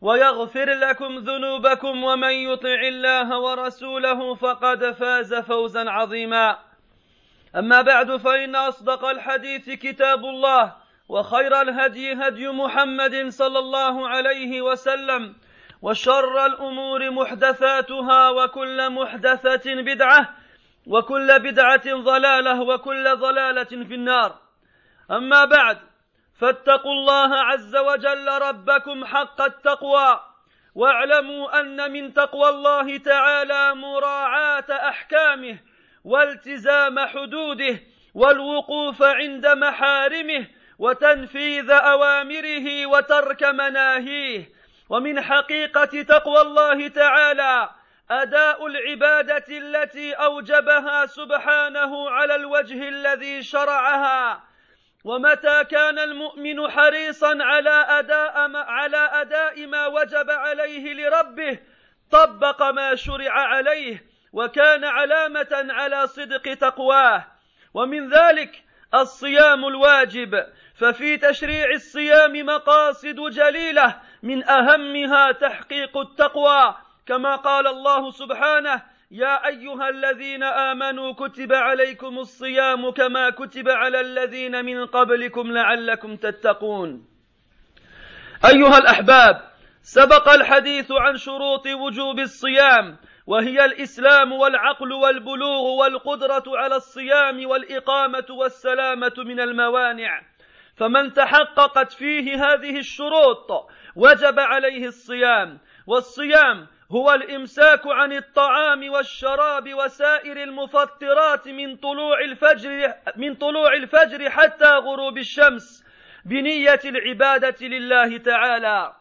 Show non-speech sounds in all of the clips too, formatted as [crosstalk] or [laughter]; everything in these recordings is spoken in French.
ويغفر لكم ذنوبكم ومن يطع الله ورسوله فقد فاز فوزا عظيما. أما بعد فإن أصدق الحديث كتاب الله وخير الهدي هدي محمد صلى الله عليه وسلم وشر الأمور محدثاتها وكل محدثة بدعة وكل بدعة ضلالة وكل ضلالة في النار. أما بعد فاتقوا الله عز وجل ربكم حق التقوى واعلموا أن من تقوى الله تعالى مراعاة أحكامه والتزام حدوده والوقوف عند محارمه وتنفيذ أوامره وترك مناهيه. ومن حقيقة تقوى الله تعالى أداء العبادة التي أوجبها سبحانه على الوجه الذي شرعها ومتى كان المؤمن حريصا على أداء ما على أداء ما وجب عليه لربه طبق ما شرع عليه وكان علامة على صدق تقواه. ومن ذلك الصيام الواجب ففي تشريع الصيام مقاصد جليلة من أهمها تحقيق التقوى كما قال الله سبحانه يا أيها الذين آمنوا كتب عليكم الصيام كما كتب على الذين من قبلكم لعلكم تتقون. أيها الأحباب سبق الحديث عن شروط وجوب الصيام وهي الإسلام والعقل والبلوغ والقدرة على الصيام والإقامة والسلامة من الموانع. فمن تحققت فيه هذه الشروط وجب عليه الصيام. والصيام هو الإمساك عن الطعام والشراب وسائر المفطرات من طلوع الفجر من طلوع الفجر حتى غروب الشمس بنية العبادة لله تعالى.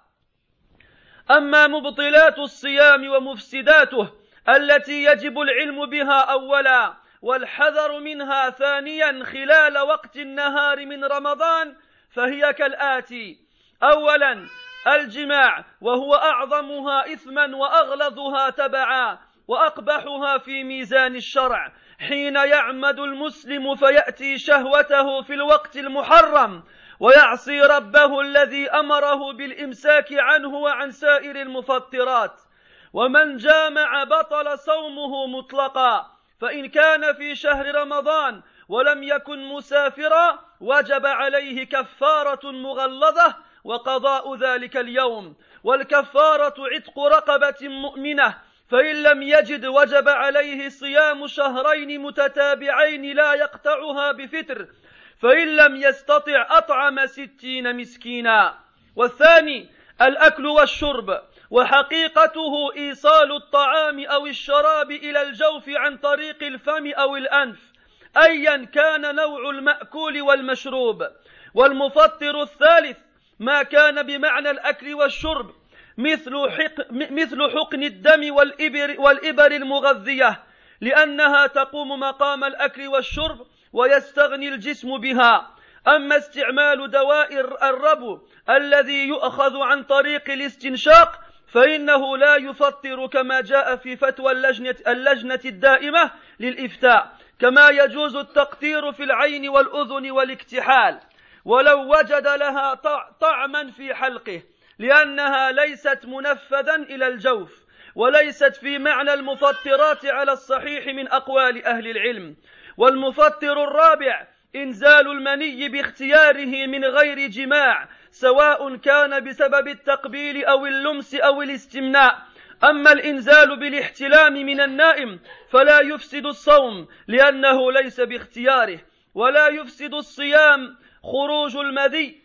أما مبطلات الصيام ومفسداته التي يجب العلم بها أولا والحذر منها ثانيا خلال وقت النهار من رمضان فهي كالآتي اولا الجماع وهو أعظمها اثما وأغلظها تبعا وأقبحها في ميزان الشرع. حين يعمد المسلم فيأتي شهوته في الوقت المحرم ويعصي ربه الذي أمره بالإمساك عنه وعن سائر المفطرات. ومن جامع بطل صومه مطلقا فإن كان في شهر رمضان ولم يكن مسافرا وجب عليه كفارة مغلظة وقضاء ذلك اليوم. والكفارة عتق رقبة مؤمنة. فإن لم يجد وجب عليه صيام شهرين متتابعين لا يقطعها بفتر فإن لم يستطع أطعم ستين مسكينا. والثاني الأكل والشرب. وحقيقته إيصال الطعام أو الشراب إلى الجوف عن طريق الفم أو الأنف. أيا كان نوع المأكول والمشروب. والمفطر الثالث ما كان بمعنى الأكل والشرب مثل حق مثل حقن الدم والإبر, والإبر المغذية لأنها تقوم مقام الأكل والشرب ويستغني الجسم بها. أما استعمال دواء الربو الذي يؤخذ عن طريق الاستنشاق فإنه لا يفطر كما جاء في فتوى اللجنه, اللجنة الدائمة للإفتاء كما يجوز التقطير في العين والأذن والاكتحال. ولو وجد لها طعما في حلقه لأنها ليست منفذا إلى الجوف وليست في معنى المفطرات على الصحيح من أقوال أهل العلم. والمفطر الرابع إنزال المني باختياره من غير جماع سواء كان بسبب التقبيل أو اللمس أو الاستمناء. أما الإنزال بالاحتلام من النائم فلا يفسد الصوم لأنه ليس باختياره ولا يفسد الصيام خروج المذي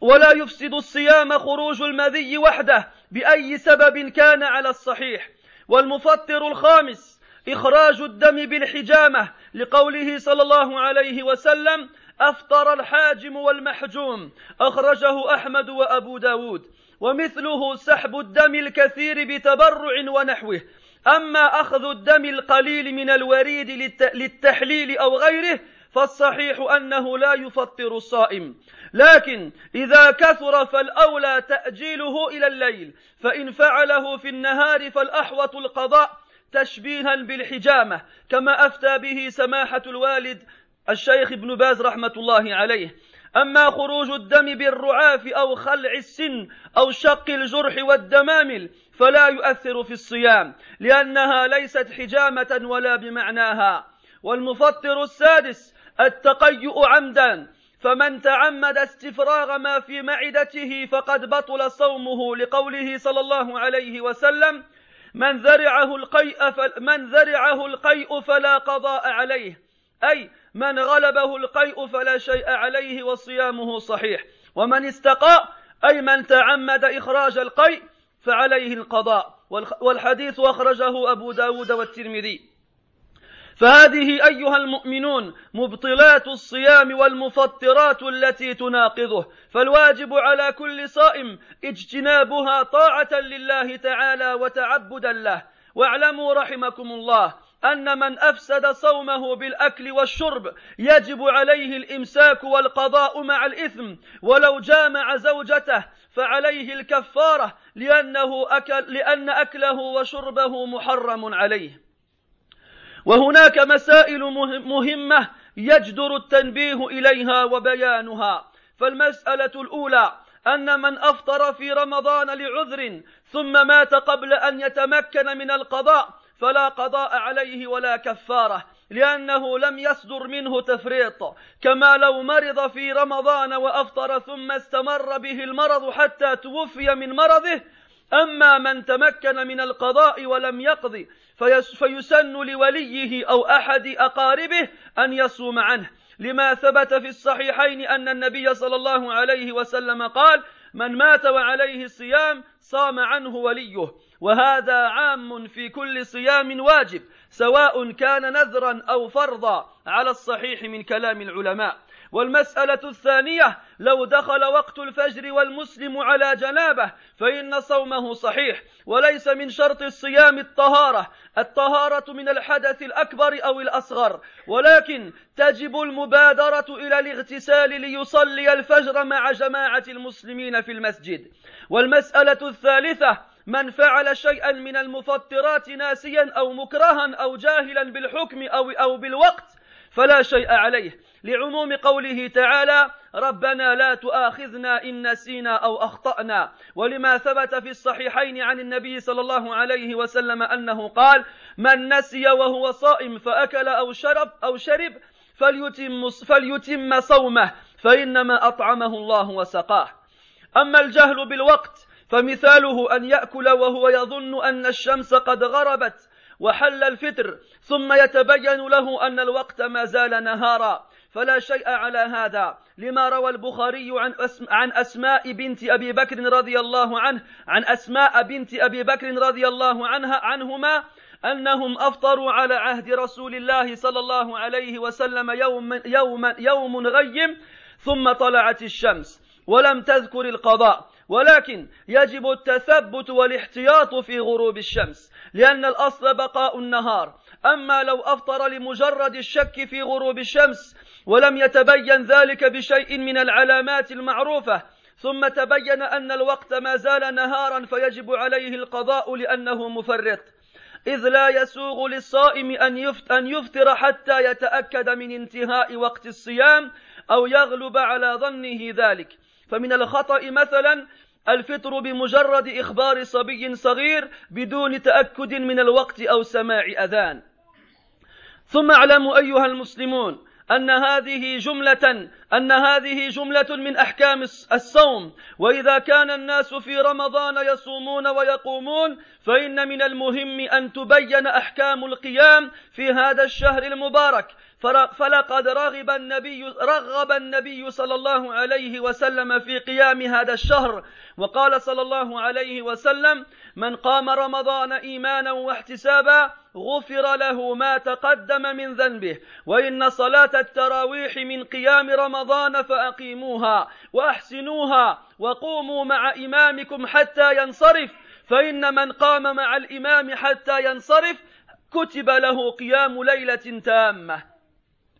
ولا يفسد الصيام خروج المذي وحده بأي سبب كان على الصحيح. والمفطر الخامس إخراج الدم بالحجامة لقوله صلى الله عليه وسلم أفطر الحاجم والمحجوم. أخرجه أحمد وأبو داود. ومثله سحب الدم الكثير بتبرع ونحوه. أما أخذ الدم القليل من الوريد للتحليل أو غيره فالصحيح أنه لا يفطر الصائم. لكن إذا كثر فالأولى تأجيله إلى الليل فإن فعله في النهار فالأحوط القضاء تشبيها بالحجامة كما أفتى به سماحة الوالد الشيخ ابن باز رحمة الله عليه. أما خروج الدم بالرعاف أو خلع السن أو شق الجرح والدمامل فلا يؤثر في الصيام لأنها ليست حجامة ولا بمعناها. والمفطر السادس التقيؤ عمدا فمن تعمد استفراغ ما في معدته فقد بطل صومه لقوله صلى الله عليه وسلم من ذرعه القيء من ذرعه القيء فلا قضاء عليه أي من غلبه القيء فلا شيء عليه وصيامه صحيح ومن استقاء أي من تعمد إخراج القيء فعليه القضاء والحديث أخرجه أبو داود والترمذي. فهذه أيها المؤمنون مبطلات الصيام والمفطرات التي تناقضه فالواجب على كل صائم اجتنابها طاعة لله تعالى وتعبدا له. واعلموا رحمكم الله أن من أفسد صومه بالأكل والشرب يجب عليه الإمساك والقضاء مع الإثم ولو جامع زوجته فعليه الكفارة لأنه أكل لأن أكله وشربه محرم عليه. وهناك مسائل مهمة يجدر التنبيه إليها وبيانها. فالمسألة الأولى أن من أفطر في رمضان لعذر ثم مات قبل أن يتمكن من القضاء فلا قضاء عليه ولا كفارة لأنه لم يصدر منه تفريط. كما لو مرض في رمضان وأفطر ثم استمر به المرض حتى توفي من مرضه أما من تمكن من القضاء ولم يقض فيسن لوليه أو أحد أقاربه أن يصوم عنه. لما ثبت في الصحيحين أن النبي صلى الله عليه وسلم قال من مات وعليه الصيام صام عنه وليه وهذا عام في كل صيام واجب سواء كان نذرا أو فرضا على الصحيح من كلام العلماء. والمسألة الثانية لو دخل وقت الفجر والمسلم على جنابه فإن صومه صحيح وليس من شرط الصيام الطهارة. الطهارة من الحدث الأكبر أو الأصغر ولكن تجب المبادرة إلى الاغتسال ليصلي الفجر مع جماعة المسلمين في المسجد. والمسألة الثالثة من فعل شيئا من المفطرات ناسيا أو مكرها أو جاهلا بالحكم أو, أو بالوقت فلا شيء عليه. لعموم قوله تعالى ربنا لا تؤاخذنا إن نسينا أو أخطأنا. ولما ثبت في الصحيحين عن النبي صلى الله عليه وسلم أنه قال من نسي وهو صائم فأكل أو شرب أو شرب فليتم, فليتم صومه فإنما أطعمه الله وسقاه. أما الجهل بالوقت فمثاله أن يأكل وهو يظن أن الشمس قد غربت. وحل الفطر ثم يتبين له أن الوقت ما زال نهارا. فلا شيء على هذا. لما روى البخاري عن عن أسماء بنت أبي بكر رضي الله عنه عن أسماء بنت أبي بكر رضي الله عنها عنهما أنهم أفطروا على عهد رسول الله صلى الله عليه وسلم يوم يوم يوم غيم ثم طلعت الشمس ولم تذكر القضاء. ولكن يجب التثبت والاحتياط في غروب الشمس لأن الأصل بقاء النهار. أما لو أفطر لمجرد الشك في غروب الشمس ولم يتبين ذلك بشيء من العلامات المعروفة ثم تبين أن الوقت ما زال نهارا فيجب عليه القضاء لأنه مفرط. إذ لا يسوغ للصائم أن يفطر حتى يتأكد من انتهاء وقت الصيام أو يغلب على ظنه ذلك. فمن الخطأ مثلا الفطر بمجرد إخبار صبي صغير بدون تأكد من الوقت أو سماع أذان. ثم اعلموا أيها المسلمون أن هذه جملة أن هذه جملة من أحكام الصوم. وإذا كان الناس في رمضان يصومون ويقومون فإن من المهم أن تبين أحكام القيام في هذا الشهر المبارك. فلقد رغب النبي رغب النبي صلى الله عليه وسلم في قيام هذا الشهر. وقال صلى الله عليه وسلم من قام رمضان إيمانا واحتسابا غفر له ما تقدم من ذنبه. وإن صلاة التراويح من قيام رمضان فأقيموها وأحسنوها وقوموا مع إمامكم حتى ينصرف. فإن من قام مع الإمام حتى ينصرف كتب له قيام ليلة تامة.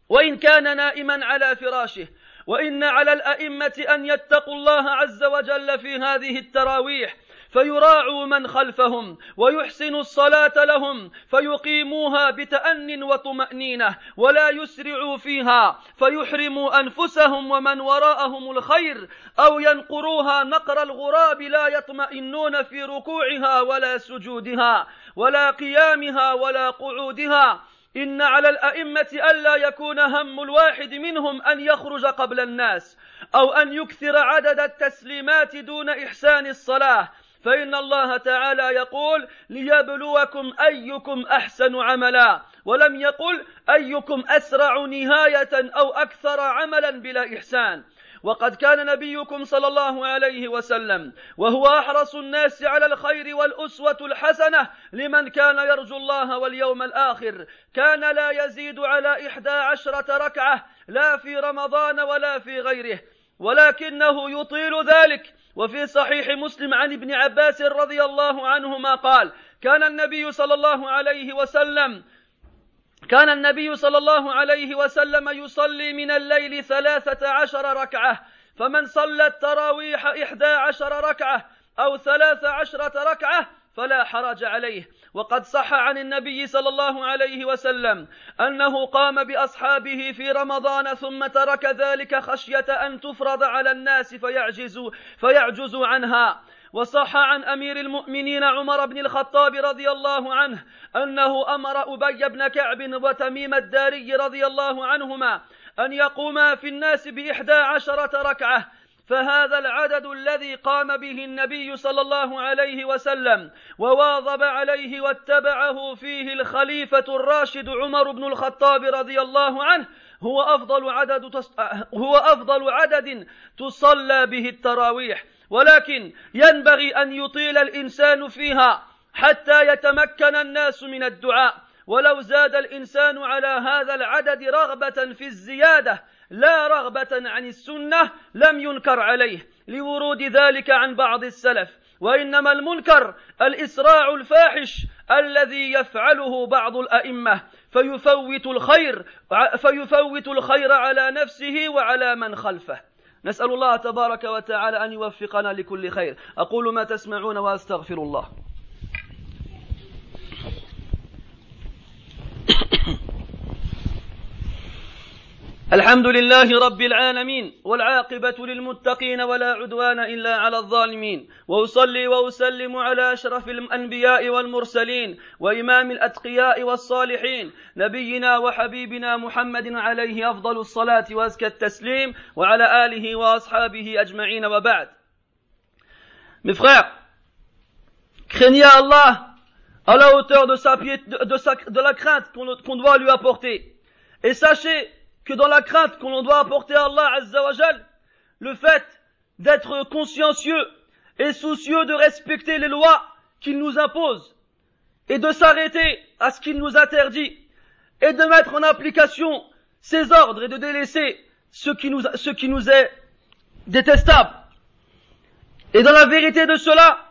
وإن كان نائما على فراشه وإن على الأئمة أن يتقوا الله عز وجل في هذه التراويح فيراعوا من خلفهم ويحسنوا الصلاة لهم فيقيموها بتأن وطمأنينة ولا يسرعوا فيها فيحرموا أنفسهم ومن وراءهم الخير أو ينقروها نقر الغراب لا يطمئنون في ركوعها ولا سجودها ولا قيامها ولا قعودها. إن على الأئمة ألا يكون هم الواحد منهم أن يخرج قبل الناس أو أن يكثر عدد التسليمات دون إحسان الصلاة. فإن الله تعالى يقول ليبلوكم أيكم أحسن عملا ولم يقل أيكم أسرع نهاية أو أكثر عملا بلا إحسان. وقد كان نبيكم صلى الله عليه وسلم وهو أحرص الناس على الخير والأسوة الحسنة لمن كان يرجو الله واليوم الآخر. كان لا يزيد على إحدى عشرة ركعة لا في رمضان ولا في غيره ولكنه يطيل ذلك. وفي صحيح مسلم عن ابن عباس رضي الله عنهما قال كان النبي صلى الله عليه وسلم كان النبي صلى الله عليه وسلم يصلي من الليل ثلاثة عشر ركعة فمن صلى التراويح إحدى عشر ركعة أو ثلاث عشرة ركعة فلا حرج عليه. وقد صح عن النبي صلى الله عليه وسلم أنه قام بأصحابه في رمضان ثم ترك ذلك خشية أن تفرض على الناس فيعجزوا, فيعجزوا عنها. وصح عن أمير المؤمنين عمر بن الخطاب رضي الله عنه أنه أمر أبي بن كعب وتميم الداري رضي الله عنهما أن يقوما في الناس بإحدى عشرة ركعة فهذا العدد الذي قام به النبي صلى الله عليه وسلم وواظب عليه واتبعه فيه الخليفة الراشد عمر بن الخطاب رضي الله عنه هو أفضل عدد هو أفضل عدد تصلى به التراويح. ولكن ينبغي أن يطيل الإنسان فيها حتى يتمكن الناس من الدعاء. ولو زاد الإنسان على هذا العدد رغبة في الزيادة لا رغبة عن السنة لم ينكر عليه. لورود ذلك عن بعض السلف. وإنما المنكر الإسراع الفاحش الذي يفعله بعض الأئمة. فيفوت الخير فيفوت الخير على نفسه وعلى من خلفه. نسأل الله تبارك وتعالى أن يوفقنا لكل خير. أقول ما تسمعون وأستغفر الله. [coughs] الحمد لله رب العالمين والعاقبة للمتقين ولا عدوان إلا على الظالمين وأصلي وأسلم على أشرف الأنبياء والمرسلين وإمام الأتقياء والصالحين نبينا وحبيبنا محمد عليه أفضل الصلاة وأزكى التسليم وعلى آله وأصحابه أجمعين وبعد Mes frères, craignez Allah à la hauteur de, sa, de, sa, de la crainte qu'on doit lui apporter. Et sachez que dans la crainte qu'on doit apporter à Allah Azzawajal, le fait d'être consciencieux et soucieux de respecter les lois qu'il nous impose et de s'arrêter à ce qu'il nous interdit et de mettre en application ses ordres et de délaisser ce qui nous, ce qui nous est détestable. Et dans la vérité de cela,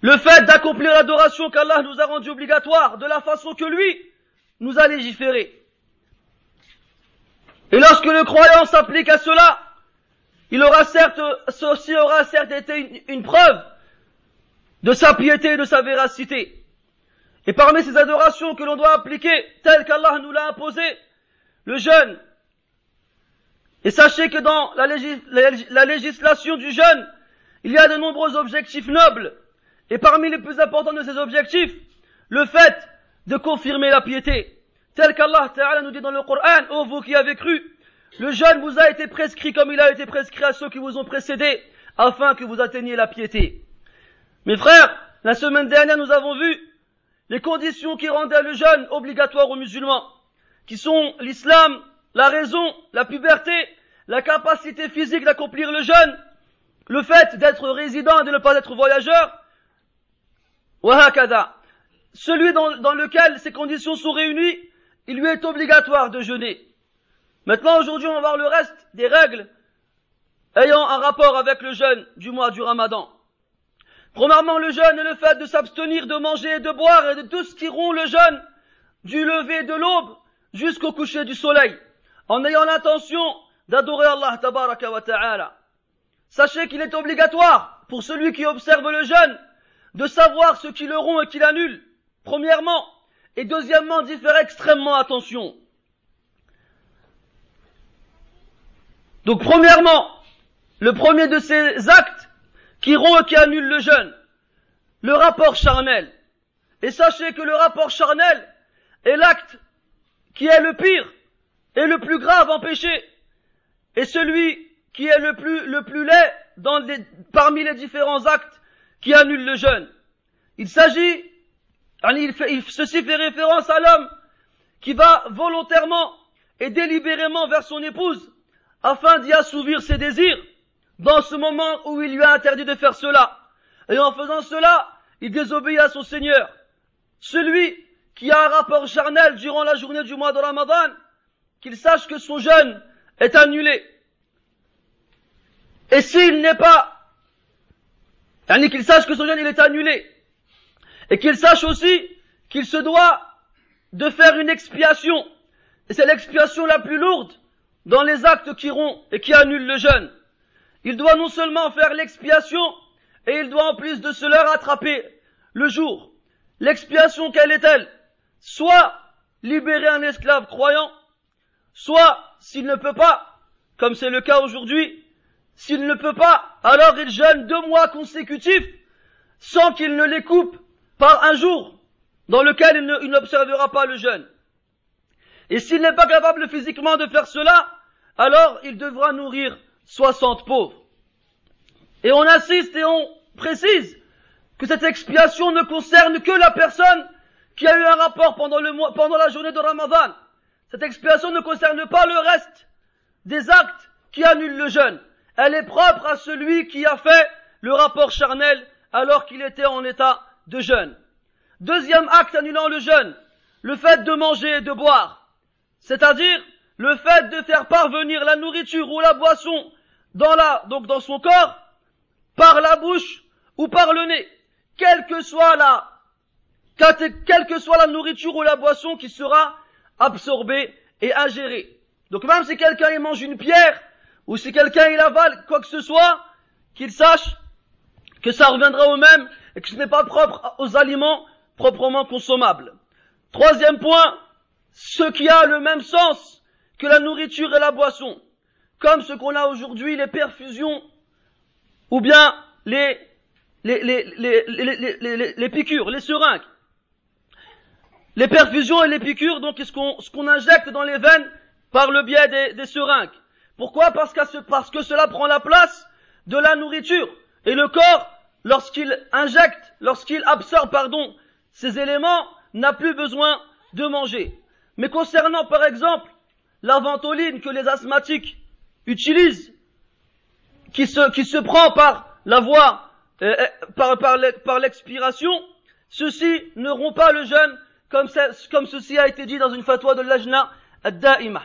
le fait d'accomplir l'adoration qu'Allah nous a rendue obligatoire de la façon que lui nous a légiféré et lorsque le croyant s'applique à cela, il aura certes, ceci aura certes été une, preuve de sa piété et de sa véracité. Et parmi ces adorations que l'on doit appliquer, telles qu'Allah nous l'a imposé, le jeûne. Et sachez que dans la, la, législation du jeûne, il y a de nombreux objectifs nobles. Et parmi les plus importants de ces objectifs, le fait de confirmer la piété tel qu'Allah Ta'ala nous dit dans le Coran, ô vous qui avez cru, Le jeûne vous a été prescrit comme il a été prescrit à ceux qui vous ont précédés, afin que vous atteigniez la piété. Mes frères, la semaine dernière, nous avons vu les conditions qui rendaient le jeûne obligatoire aux musulmans, qui sont l'islam, la raison, la puberté, la capacité physique d'accomplir le jeûne, le fait d'être résident et de ne pas être voyageur, celui dans, dans lequel ces conditions sont réunies, il lui est obligatoire de jeûner. Maintenant, aujourd'hui, on va voir le reste des règles ayant un rapport avec le jeûne du mois du ramadan. Premièrement, le jeûne est le fait de s'abstenir de manger et de boire et de tout ce qui rompt le jeûne du lever de l'aube jusqu'au coucher du soleil, en ayant l'intention d'adorer Allah tabaraka wa ta'ala. Sachez qu'il est obligatoire pour celui qui observe le jeûne de savoir ce qui le rompt et qui l'annule, premièrement, et deuxièmement d'y faire extrêmement attention. Donc premièrement, le premier de ces actes qui rompt et qui annule le jeûne, le rapport charnel. Et sachez que le rapport charnel est l'acte qui est le pire et le plus grave en péché, et celui qui est le plus, laid parmi les différents actes qui annulent le jeûne. Il s'agit, il ceci fait référence à l'homme qui va volontairement et délibérément vers son épouse afin d'y assouvir ses désirs dans ce moment où il lui a interdit de faire cela. Et en faisant cela, il désobéit à son Seigneur. Celui qui a un rapport charnel durant la journée du mois de Ramadan, qu'il sache que son jeûne est annulé. Et s'il n'est pas, qu'il sache que son jeûne est annulé, et qu'il sache aussi qu'il se doit de faire une expiation, et c'est l'expiation la plus lourde dans les actes qui rompent et qui annulent le jeûne. Il doit non seulement faire l'expiation, et il doit en plus de cela rattraper le jour. L'expiation, quelle est-elle? Soit libérer un esclave croyant, soit, s'il ne peut pas, comme c'est le cas aujourd'hui, s'il ne peut pas, alors il jeûne deux mois consécutifs sans qu'il ne les coupe par un jour dans lequel il n'observera pas le jeûne. Et s'il n'est pas capable physiquement de faire cela, alors il devra nourrir 60 pauvres. Et on insiste et on précise que cette expiation ne concerne que la personne qui a eu un rapport pendant, la journée de Ramadan. Cette expiation ne concerne pas le reste des actes qui annulent le jeûne. Elle est propre à celui qui a fait le rapport charnel alors qu'il était en état de. Deuxième acte annulant le jeûne, le fait de manger et de boire. C'est-à-dire le fait de faire parvenir la nourriture ou la boisson dans la, donc dans son corps, par la bouche ou par le nez, quelle que soit la, quelle que soit la nourriture ou la boisson qui sera absorbée et ingérée. Donc même si quelqu'un il mange une pierre, ou si quelqu'un il avale quoi que ce soit, qu'il sache que ça reviendra au même et que ce n'est pas propre aux aliments proprement consommables. Troisième point, ce qui a le même sens que la nourriture et la boisson, comme ce qu'on a aujourd'hui, les perfusions ou bien les, les, les, les, piqûres, les seringues. Les perfusions et les piqûres, donc ce qu'on injecte dans les veines par le biais des, des seringues? Pourquoi? Parce parce que cela prend la place de la nourriture. Et le corps, lorsqu'il injecte, lorsqu'il absorbe, pardon, ces éléments, n'a plus besoin de manger. Mais concernant, par exemple, la ventoline que les asthmatiques utilisent, qui se, qui se prend par la voie, euh, euh, par, par l'expiration, ceux-ci n'auront pas le jeûne comme, comme ceci a été dit dans une fatwa de l'ajna ad-da'ima.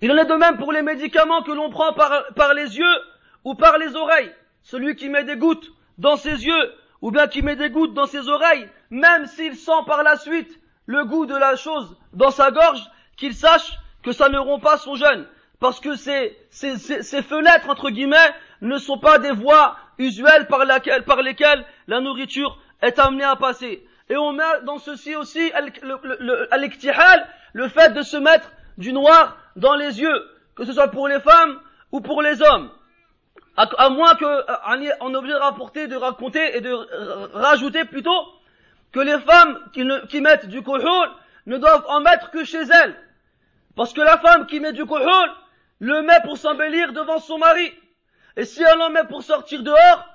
Il en est de même pour les médicaments que l'on prend par, par les yeux ou par les oreilles. Celui qui met des gouttes dans ses yeux ou bien qui met des gouttes dans ses oreilles, même s'il sent par la suite le goût de la chose dans sa gorge, qu'il sache que ça ne rompt pas son jeûne. Parce que ces, fenêtres, entre guillemets, ne sont pas des voies usuelles par, lesquelles la nourriture est amenée à passer. Et on met dans ceci aussi al-iktihal, le fait de se mettre du noir dans les yeux, que ce soit pour les femmes ou pour les hommes. À, moins que, euh, est obligé de rapporter, de raconter et de rajouter plutôt que les femmes qui mettent du kohol ne doivent en mettre que chez elles. Parce que la femme qui met du kohol, le met pour s'embellir devant son mari. Et si elle en met pour sortir dehors,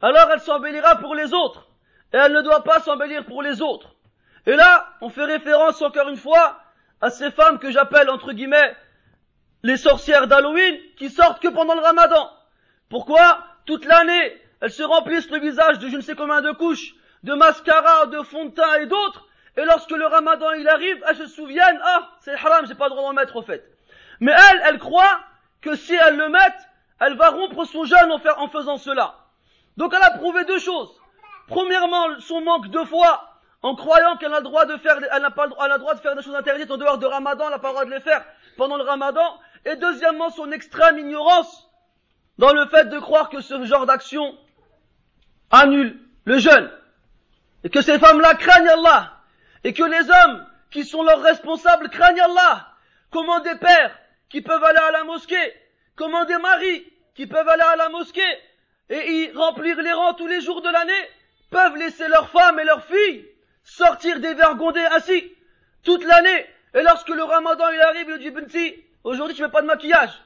alors elle s'embellira pour les autres. Et elle ne doit pas s'embellir pour les autres. Et là, on fait référence encore une fois à ces femmes que j'appelle entre guillemets les sorcières d'Halloween qui sortent que pendant le ramadan. Pourquoi Toute l'année, elles se remplissent le visage de je ne sais combien de couches, de mascara, de fond de teint et d'autres, et lorsque le ramadan il arrive, elles se souviennent, ah, c'est haram, j'ai pas le droit d'en mettre au fait. Mais elle, elle croit que si elle le met, elle va rompre son jeûne en, faisant cela. Donc elle a prouvé deux choses. Premièrement, son manque de foi, en croyant qu'elle a le droit de faire, elle pas le droit de faire des choses interdites en dehors de Ramadan, elle n'a pas le droit de les faire pendant le Ramadan. Et deuxièmement, son extrême ignorance dans le fait de croire que ce genre d'action annule le jeûne. Et que ces femmes-là craignent Allah. Et que les hommes qui sont leurs responsables craignent Allah. Comment des pères qui peuvent aller à la mosquée, comment des maris qui peuvent aller à la mosquée et y remplir les rangs tous les jours de l'année, peuvent laisser leurs femmes et leurs filles sortir dévergondées ainsi toute l'année. Et lorsque le ramadan il arrive, il dit Benti, aujourd'hui tu mets pas de maquillage.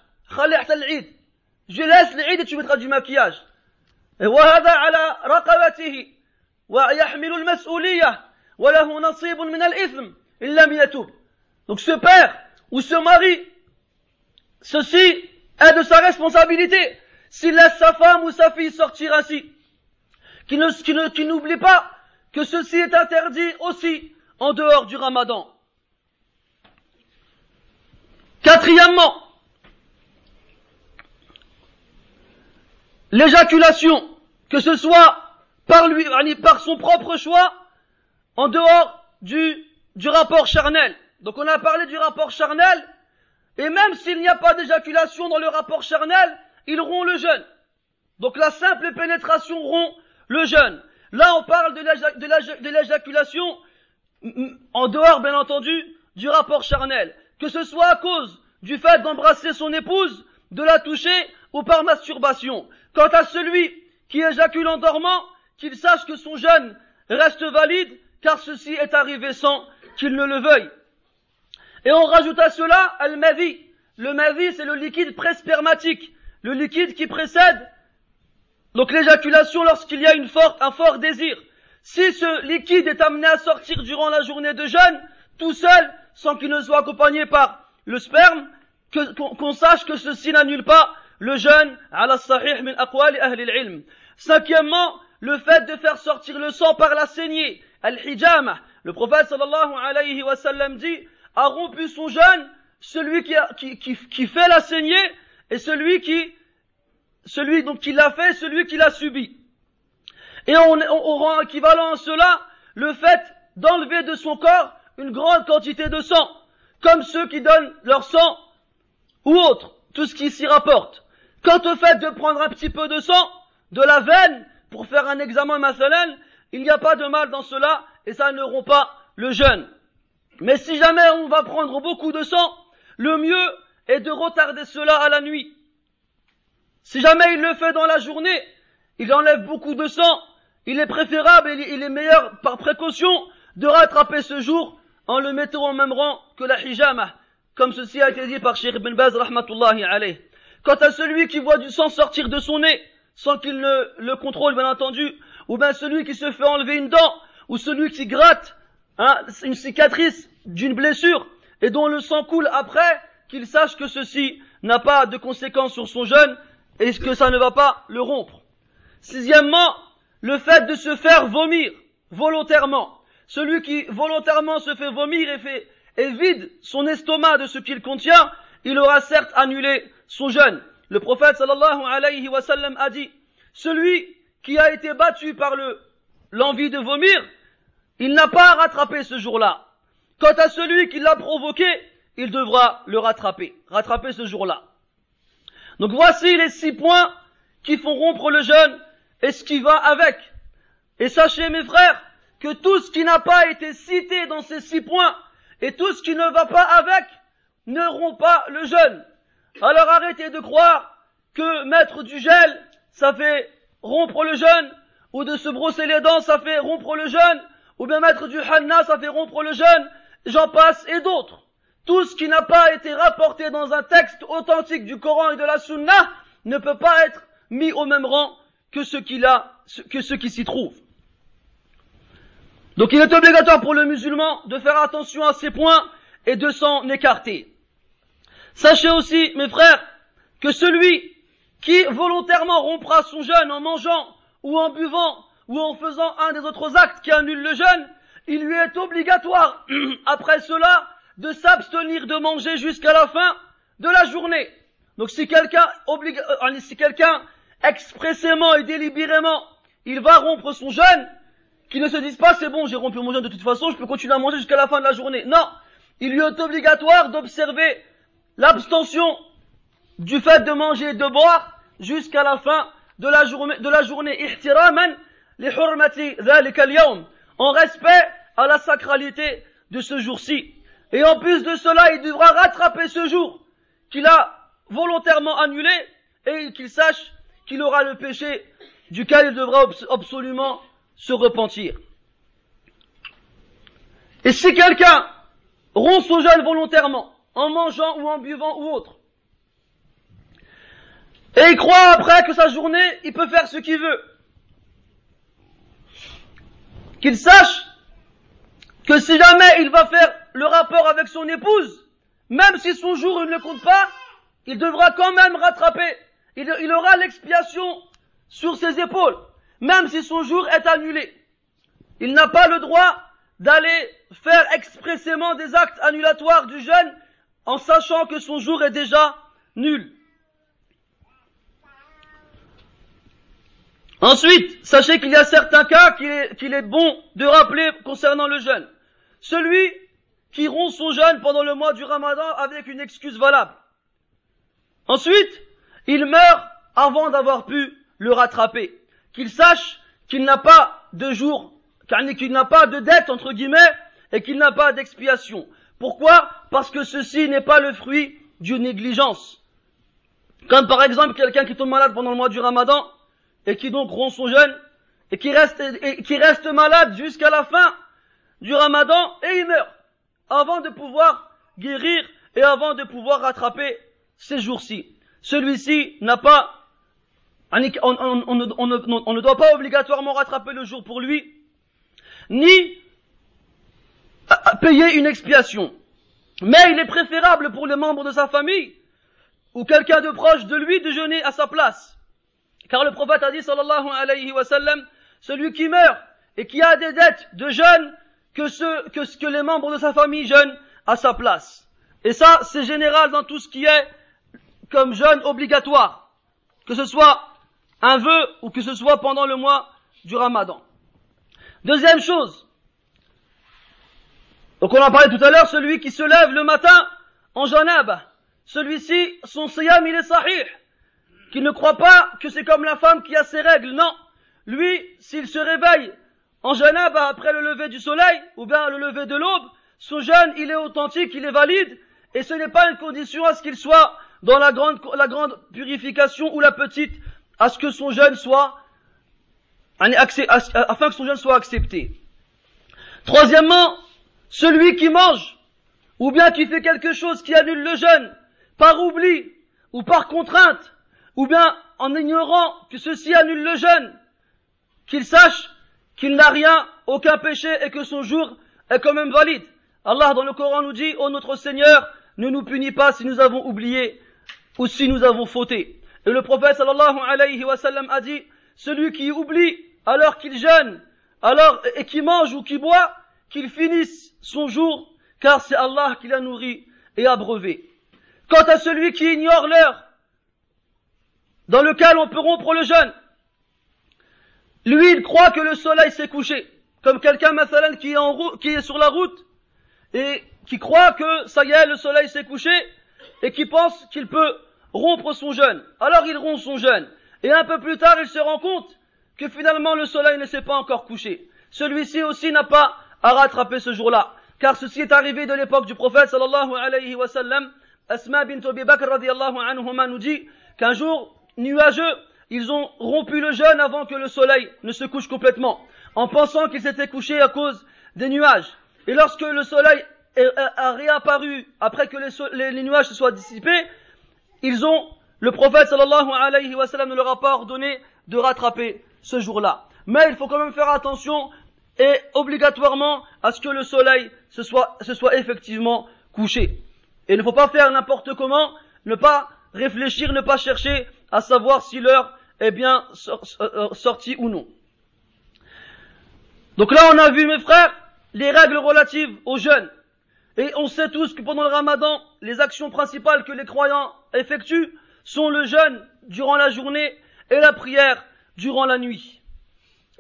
Je laisse l'Eid et tu mettras du maquillage. Et وهذا على رقبته ويحمل المسؤولية وله نصيب من الإثم إن لم يتوب. Donc ce père ou ce mari, ceci est de sa responsabilité. S'il laisse sa femme ou sa fille sortir ainsi, qu'il n'oublie pas que ceci est interdit aussi en dehors du ramadan. Quatrièmement, l'éjaculation, que ce soit par lui, par son propre choix, en dehors du, du rapport charnel. Donc on a parlé du rapport charnel, et même s'il n'y a pas d'éjaculation dans le rapport charnel, il rompt le jeûne. Donc la simple pénétration rompt le jeûne. Là on parle de l'éjaculation en dehors bien entendu du rapport charnel. Que ce soit à cause du fait d'embrasser son épouse, de la toucher ou par masturbation. Quant à celui qui éjacule en dormant, qu'il sache que son jeûne reste valide, car ceci est arrivé sans qu'il ne le veuille. Et on rajoute à cela al mavi. Le mavi, c'est le liquide prespermatique, le liquide qui précède donc l'éjaculation lorsqu'il y a une forte, un fort désir. Si ce liquide est amené à sortir durant la journée de jeûne, tout seul, sans qu'il ne soit accompagné par le sperme, qu'on sache que ceci n'annule pas le jeûne ala sahih min aqwali ahli ilm. Cinquièmement, le fait de faire sortir le sang par la saignée, al-hijama. Le prophète sallallahu alayhi wa sallam dit, a rompu son jeûne celui qui, fait la saignée et celui qui, celui donc qui l'a fait, celui qui l'a subi. Et on, on, on rend équivalent à cela le fait d'enlever de son corps une grande quantité de sang, comme ceux qui donnent leur sang ou autre, tout ce qui s'y rapporte. Quant au fait de prendre un petit peu de sang, de la veine, pour faire un examen mathalène, il n'y a pas de mal dans cela, et ça ne rompt pas le jeûne. Mais si jamais on va prendre beaucoup de sang, le mieux est de retarder cela à la nuit. Si jamais il le fait dans la journée, il enlève beaucoup de sang, il est préférable il est meilleur par précaution de rattraper ce jour en le mettant au même rang que la hijama, comme ceci a été dit par Sheikh Ibn Baz rahmatullahi alayh. Quant à celui qui voit du sang sortir de son nez, sans qu'il ne le contrôle bien entendu, ou bien celui qui se fait enlever une dent, ou celui qui gratte hein, une cicatrice d'une blessure et dont le sang coule après, qu'il sache que ceci n'a pas de conséquences sur son jeûne et que ça ne va pas le rompre. Sixièmement, le fait de se faire vomir volontairement. Celui qui volontairement se fait vomir et vide son estomac de ce qu'il contient, il aura certes annulé son jeûne. Le prophète sallallahu alayhi wa sallam a dit, celui qui a été battu par le, l'envie de vomir, il n'a pas à rattraper ce jour-là. Quant à celui qui l'a provoqué, il devra le rattraper, rattraper ce jour-là. Donc voici les six points qui font rompre le jeûne et ce qui va avec. Et sachez mes frères que tout ce qui n'a pas été cité dans ces six points et tout ce qui ne va pas avec ne rompt pas le jeûne. Alors arrêtez de croire que mettre du gel, ça fait rompre le jeûne, ou de se brosser les dents, ça fait rompre le jeûne, ou bien mettre du hanna, ça fait rompre le jeûne, j'en passe, et d'autres. tout ce qui n'a pas été rapporté dans un texte authentique du Coran et de la Sunna ne peut pas être mis au même rang que ce qui s'y trouve. Donc il est obligatoire pour le musulman de faire attention à ces points et de s'en écarter. Sachez aussi, mes frères, que celui qui volontairement rompra son jeûne en mangeant ou en buvant ou en faisant un des autres actes qui annulent le jeûne, il lui est obligatoire, [clears throat] après cela, de s'abstenir de manger jusqu'à la fin de la journée. Donc si quelqu'un euh, si quelqu'un expressément et délibérément, il va rompre son jeûne, qu'il ne se dise pas c'est bon, j'ai rompu mon jeûne de toute façon, je peux continuer à manger jusqu'à la fin de la journée. Non, il lui est obligatoire d'observer l'abstention du fait de manger et de boire jusqu'à la fin de la journée, de la journée, en respect à la sacralité de ce jour-ci. Et en plus de cela, il devra rattraper ce jour qu'il a volontairement annulé et qu'il sache qu'il aura le péché duquel il devra absolument se repentir. Et si quelqu'un rompt son jeûne volontairement, en mangeant ou en buvant ou autre, et il croit après que sa journée, il peut faire ce qu'il veut, qu'il sache que si jamais il va faire le rapport avec son épouse, même si son jour il ne compte pas, il devra quand même rattraper. Il, aura l'expiation sur ses épaules, même si son jour est annulé. Il n'a pas le droit d'aller faire expressément des actes annulatoires du jeûne en sachant que son jour est déjà nul. Ensuite, sachez qu'il y a certains cas qu'il est, bon de rappeler concernant le jeûne. Celui qui rompt son jeûne pendant le mois du ramadan avec une excuse valable. Ensuite, il meurt avant d'avoir pu le rattraper. Qu'il sache qu'il n'a pas de jour, qu'il n'a pas de dette, entre guillemets, et qu'il n'a pas d'expiation. Pourquoi Parce que ceci n'est pas le fruit d'une négligence. Comme par exemple quelqu'un qui tombe malade pendant le mois du ramadan, et qui donc rompt son jeûne, et qui reste, et qui reste malade jusqu'à la fin du ramadan, et il meurt, avant de pouvoir guérir et avant de pouvoir rattraper ces jours-ci. Celui-ci n'a pas, on, ne, doit pas obligatoirement rattraper le jour pour lui, ni payer une expiation. Mais il est préférable pour les membres de sa famille, ou quelqu'un de proche de lui, de jeûner à sa place. Car le prophète a dit, sallallahu alayhi wa sallam, celui qui meurt et qui a des dettes de jeûne, que, ce, que, que les membres de sa famille jeûnent à sa place. Et ça, c'est général dans tout ce qui est comme jeûne obligatoire. Que ce soit un vœu ou que ce soit pendant le mois du ramadan. Deuxième chose. Donc on en parlait tout à l'heure, celui qui se lève le matin en janab. Celui-ci, son siyam, il est sahih qui ne croit pas que c'est comme la femme qui a ses règles. Non. Lui, s'il se réveille en jeûne après le lever du soleil, ou bien le lever de l'aube, son jeûne, il est authentique, il est valide, et ce n'est pas une condition à ce qu'il soit dans la grande, la grande purification ou la petite, à ce que son jeûne soit, afin que son jeûne soit accepté. Troisièmement, celui qui mange, ou bien qui fait quelque chose qui annule le jeûne, par oubli, ou par contrainte, ou bien en ignorant que ceci annule le jeûne, qu'il sache qu'il n'a rien, aucun péché et que son jour est quand même valide. Allah dans le Coran nous dit, oh notre Seigneur, ne nous punis pas si nous avons oublié ou si nous avons fauté. Et le prophète sallallahu alayhi wa sallam a dit, celui qui oublie alors qu'il jeûne, alors, et qui mange ou qui boit, qu'il finisse son jour, car c'est Allah qui l'a nourri et abreuvé. Quant à celui qui ignore l'heure dans lequel on peut rompre le jeûne. Lui, il croit que le soleil s'est couché. Comme quelqu'un, qui qui est sur la route et qui croit que ça y est, le soleil s'est couché et qui pense qu'il peut rompre son jeûne. Alors il rompt son jeûne. Et un peu plus tard, il se rend compte que finalement le soleil ne s'est pas encore couché. Celui-ci aussi n'a pas à rattraper ce jour-là. Car ceci est arrivé de l'époque du prophète sallallahu alayhi wa sallam. Asma bint Bakr radiallahu anhuma nous dit qu'un jour, nuageux, ils ont rompu le jeûne avant que le soleil ne se couche complètement, en pensant qu'ils s'étaient couchés à cause des nuages. Et lorsque le soleil a réapparu après que les, les, nuages se soient dissipés, ils ont, le prophète sallallahu alayhi wa sallam ne leur a pas ordonné de rattraper ce jour-là. Mais il faut quand même faire attention et obligatoirement à ce que le soleil se soit, effectivement couché. Et il ne faut pas faire n'importe comment, ne pas réfléchir, ne pas chercher à savoir si l'heure est bien euh, sortie ou non. Donc là, on a vu, mes frères, les règles relatives aux jeunes. Et on sait tous que pendant le ramadan, les actions principales que les croyants effectuent sont le jeûne durant la journée et la prière durant la nuit.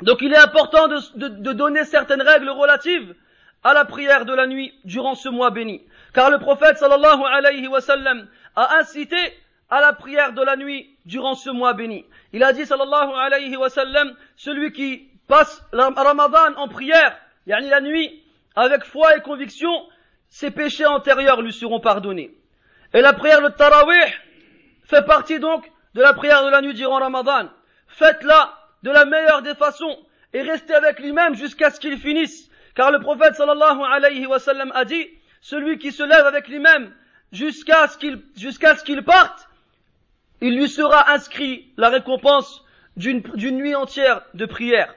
Donc il est important de, donner certaines règles relatives à la prière de la nuit durant ce mois béni. Car le prophète sallallahu alayhi wa sallam a incité à la prière de la nuit durant ce mois béni. Il a dit sallallahu alayhi wa sallam, celui qui passe ramadan en prière, yani la nuit, avec foi et conviction, ses péchés antérieurs lui seront pardonnés. Et la prière de Tarawih fait partie donc de la prière de la nuit durant Ramadan. Faites-la de la meilleure des façons et restez avec lui-même jusqu'à ce qu'il finisse. Car le prophète sallallahu alayhi wa sallam a dit, celui qui se lève avec lui-même jusqu'à ce qu'il, jusqu'à ce qu'il parte, il lui sera inscrit la récompense d'une, d'une nuit entière de prière.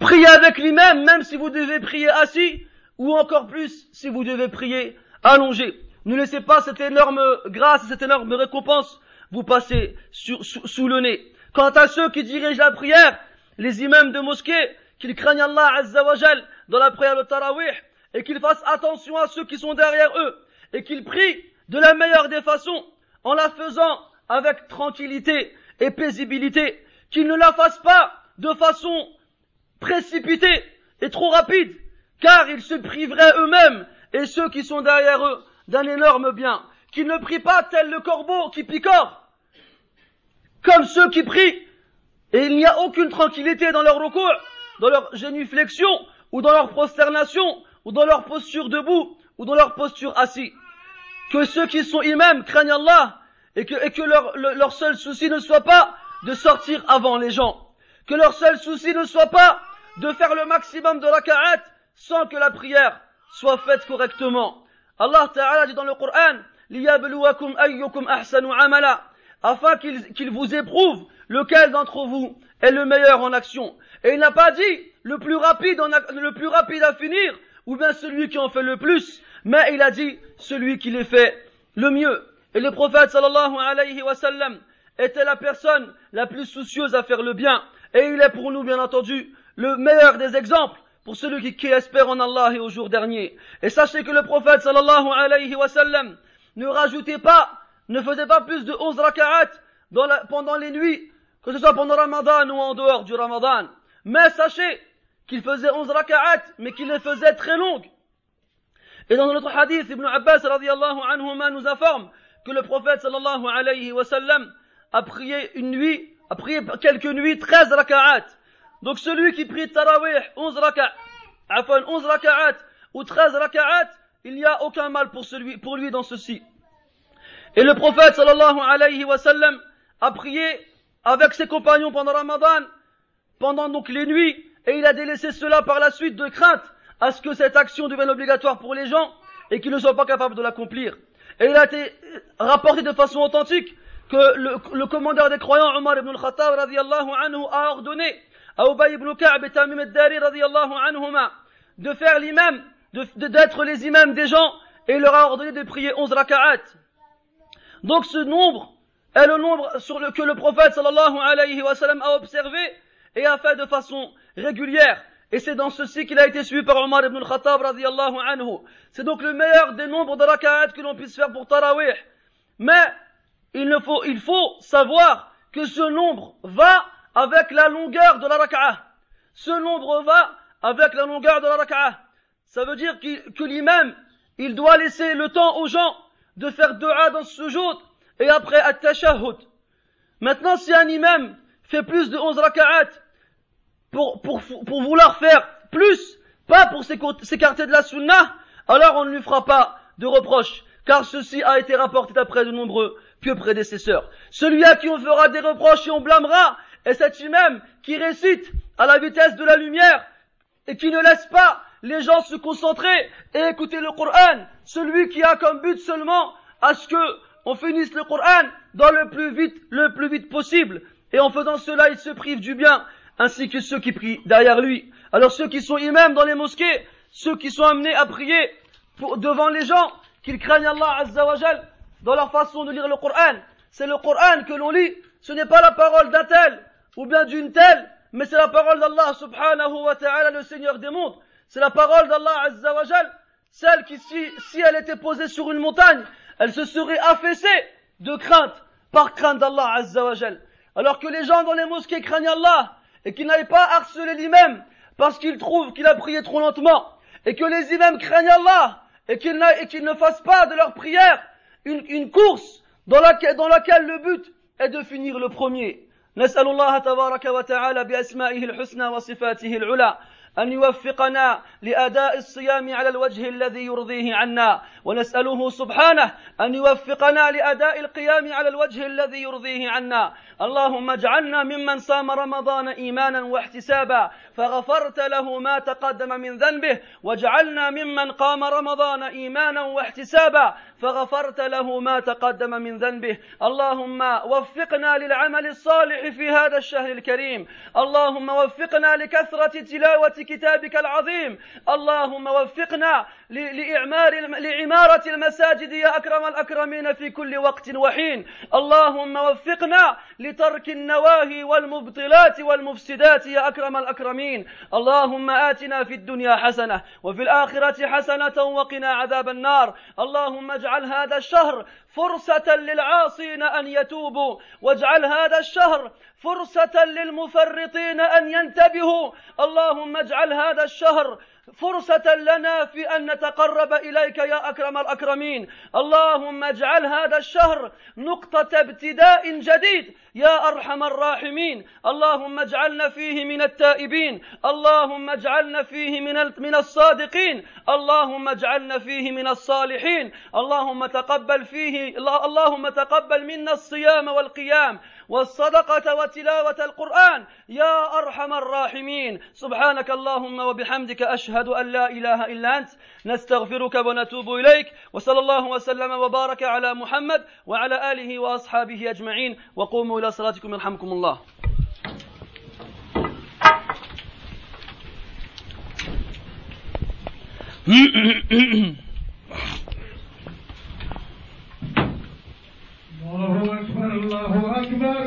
Priez avec lui-même, même si vous devez prier assis, ou encore plus si vous devez prier allongé. Ne laissez pas cette énorme grâce, cette énorme récompense vous passer sous, le nez. Quant à ceux qui dirigent la prière, les imams de mosquée, qu'ils craignent Allah Azzawajal dans la prière de Tarawih, et qu'ils fassent attention à ceux qui sont derrière eux, et qu'ils prient de la meilleure des façons, en la faisant avec tranquillité et paisibilité, qu'ils ne la fassent pas de façon précipitée et trop rapide, car ils se priveraient eux-mêmes et ceux qui sont derrière eux d'un énorme bien, qu'ils ne prient pas tel le corbeau qui picore, comme ceux qui prient, et il n'y a aucune tranquillité dans leur recours, dans leur génuflexion, ou dans leur prosternation, ou dans leur posture debout, ou dans leur posture assis. Que ceux qui sont imams craignent Allah, et que, leur, seul souci ne soit pas de sortir avant les gens. Que leur seul souci ne soit pas de faire le maximum de raka'at sans que la prière soit faite correctement. Allah Ta'ala dit dans le Coran, afin qu'il vous éprouve lequel d'entre vous est le meilleur en action. Et il n'a pas dit le plus rapide, le plus rapide à finir, ou bien celui qui en fait le plus, mais il a dit celui qui les fait le mieux. Et le prophète sallallahu alayhi wa sallam était la personne la plus soucieuse à faire le bien. Et il est pour nous, bien entendu, le meilleur des exemples pour celui qui, espère en Allah et au jour dernier. Et sachez que le prophète sallallahu alayhi wa sallam ne rajoutait pas, ne faisait pas plus de 11 raka'at pendant les nuits, que ce soit pendant Ramadan ou en dehors du Ramadan. Mais sachez qu'il faisait 11 raka'at, mais qu'il les faisait très longues. Et dans notre hadith, Ibn Abbas radiallahu anhuma nous informe que le prophète sallallahu alayhi wa sallam a prié une nuit, a prié quelques nuits 13 raka'at. Donc celui qui prie Tarawih 11 raka'at, 11 raka'at ou 13 raka'at, il n'y a aucun mal pour, celui, pour lui dans ceci. Et le prophète sallallahu alayhi wa sallam a prié avec ses compagnons pendant Ramadan, pendant donc les nuits, et il a délaissé cela par la suite de crainte à ce que cette action devienne obligatoire pour les gens et qu'ils ne soient pas capables de l'accomplir. Et il a été rapporté de façon authentique que le, commandeur des croyants, Omar ibn al-Khattab, anhu, a ordonné à Ubay ibn Ka'b et Tamim al-Dari anhuma de faire l'imam, d'être les imams des gens et il leur a ordonné de prier 11 raka'at. Donc ce nombre est le nombre que le prophète sallallahu alayhi wa sallam a observé et a fait de façon régulière. Et c'est dans ceci qu'il a été suivi par Omar ibn al-Khattab radiallahu anhu. C'est donc le meilleur des nombres de raka'at que l'on puisse faire pour Tarawih. Mais il, faut, savoir que ce nombre va avec la longueur de la raka'ah. Ce nombre va avec la longueur de la raka'ah. Ça veut dire que l'imam, il doit laisser le temps aux gens de faire dua dans ce jour et après at-tashahhud. Maintenant, si un imam fait plus de 11 raka'at pour, pour, pour vouloir faire plus, pas pour s'écarter de la sunnah, alors on ne lui fera pas de reproches, car ceci a été rapporté d'après de nombreux pieux prédécesseurs. Celui à qui on fera des reproches et on blâmera, et cet imam qui récite à la vitesse de la lumière et qui ne laisse pas les gens se concentraient et écoutaient le Coran. Celui qui a comme but seulement à ce que on finisse le Coran dans le plus vite, le plus vite possible. Et en faisant cela, il se prive du bien, ainsi que ceux qui prient derrière lui. Alors ceux qui sont imams dans les mosquées, ceux qui sont amenés à prier devant les gens, qu'ils craignent Allah Azzawajal dans leur façon de lire le Coran. C'est le Coran que l'on lit, ce n'est pas la parole d'un tel ou bien d'une telle, mais c'est la parole d'Allah subhanahu wa ta'ala, le Seigneur des mondes. C'est la parole d'Allah Azzawajal, celle qui, si, si elle était posée sur une montagne, elle se serait affaissée de crainte, par crainte d'Allah Azzawajal. Alors que les gens dans les mosquées craignent Allah, et qu'ils n'aillent pas harceler l'imam, parce qu'ils trouvent qu'il a prié trop lentement, et que les imams craignent Allah, et qu'ils ne fassent pas de leur prière une, une course dans laquelle, dans laquelle le but est de finir le premier. نسأل الله تبارك وتعالى بأسمائه الحسنى وصفاته العلى أن يوفقنا لأداء الصيام على الوجه الذي يرضيه عنا. ونسأله سبحانه أن يوفقنا لأداء القيام على الوجه الذي يرضيه عنا. اللهم اجعلنا ممن صام رمضان إيمانا واحتسابا. فغفرت له ما تقدم من ذنبه واجعلنا ممن قام رمضان إيمانا واحتسابا فغفرت له ما تقدم من ذنبه. اللهم وفقنا للعمل الصالح في هذا الشهر الكريم. اللهم وفقنا لكثرة تلاوة كتابك العظيم. اللهم وفقنا لإعمار لعمارة المساجد يا أكرم الأكرمين في كل وقت وحين. اللهم وفقنا لترك النواهي والمبطلات والمفسدات يا أكرم الأكرمين اللهم آتنا في الدنيا حسنة وفي الآخرة حسنة وقنا عذاب النار. اللهم اجعل هذا الشهر فرصة للعاصين أن يتوبوا واجعل هذا الشهر فرصة للمفرطين أن ينتبهوا. اللهم اجعل هذا الشهر فرصة لنا في أن نتقرب إليك يا أكرم الأكرمين. اللهم اجعل هذا الشهر نقطة ابتداء جديد يا أرحم الراحمين. اللهم اجعلنا فيه من التائبين. اللهم اجعلنا فيه من من الصادقين. اللهم اجعلنا فيه من الصالحين. اللهم تقبل فيه اللهم تقبل منا الصيام والقيام. والصدقة وتلاوة القرآن. يا أرحم الراحمين. سبحانك اللهم وبحمدك أشهد أن لا إله إلا أنت. نستغفرك ونتوب إليك. وصلى الله وسلم وبارك على محمد وعلى آله وأصحابه أجمعين. وقوموا إلى صلاتكم يرحمكم الله. Mm-hmm. [clears throat] الله أكبر الله أكبر.